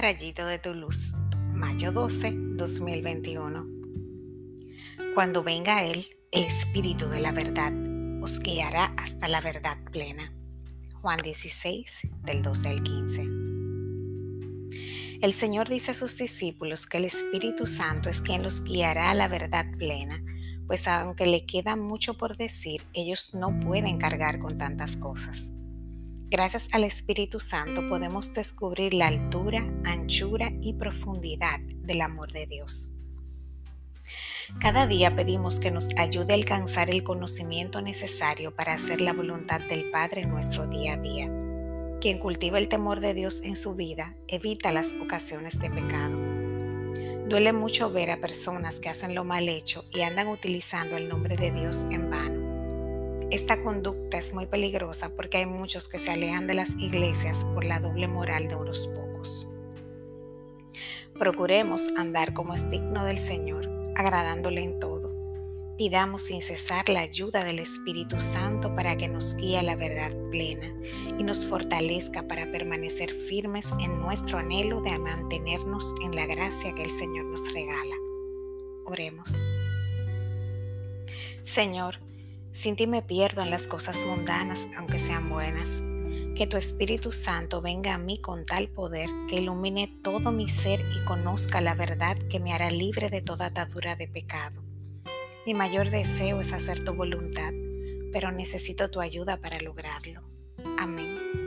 Rayito de tu luz, mayo 12, 2021. Cuando venga Él, el Espíritu de la verdad, os guiará hasta la verdad plena. Juan 16, del 12 al 15. El Señor dice a sus discípulos que el Espíritu Santo es quien los guiará a la verdad plena, pues aunque le queda mucho por decir, ellos no pueden cargar con tantas cosas. Gracias al Espíritu Santo podemos descubrir la altura, anchura y profundidad del amor de Dios. Cada día pedimos que nos ayude a alcanzar el conocimiento necesario para hacer la voluntad del Padre en nuestro día a día. Quien cultiva el temor de Dios en su vida evita las ocasiones de pecado. Duele mucho ver a personas que hacen lo mal hecho y andan utilizando el nombre de Dios en vano. Esta conducta es muy peligrosa porque hay muchos que se alejan de las iglesias por la doble moral de unos pocos. Procuremos andar como es digno del Señor, agradándole en todo. Pidamos sin cesar la ayuda del Espíritu Santo para que nos guíe a la verdad plena y nos fortalezca para permanecer firmes en nuestro anhelo de mantenernos en la gracia que el Señor nos regala. Oremos. Señor, sin ti me pierdo en las cosas mundanas, aunque sean buenas. Que tu Espíritu Santo venga a mí con tal poder que ilumine todo mi ser y conozca la verdad que me hará libre de toda atadura de pecado. Mi mayor deseo es hacer tu voluntad, pero necesito tu ayuda para lograrlo. Amén.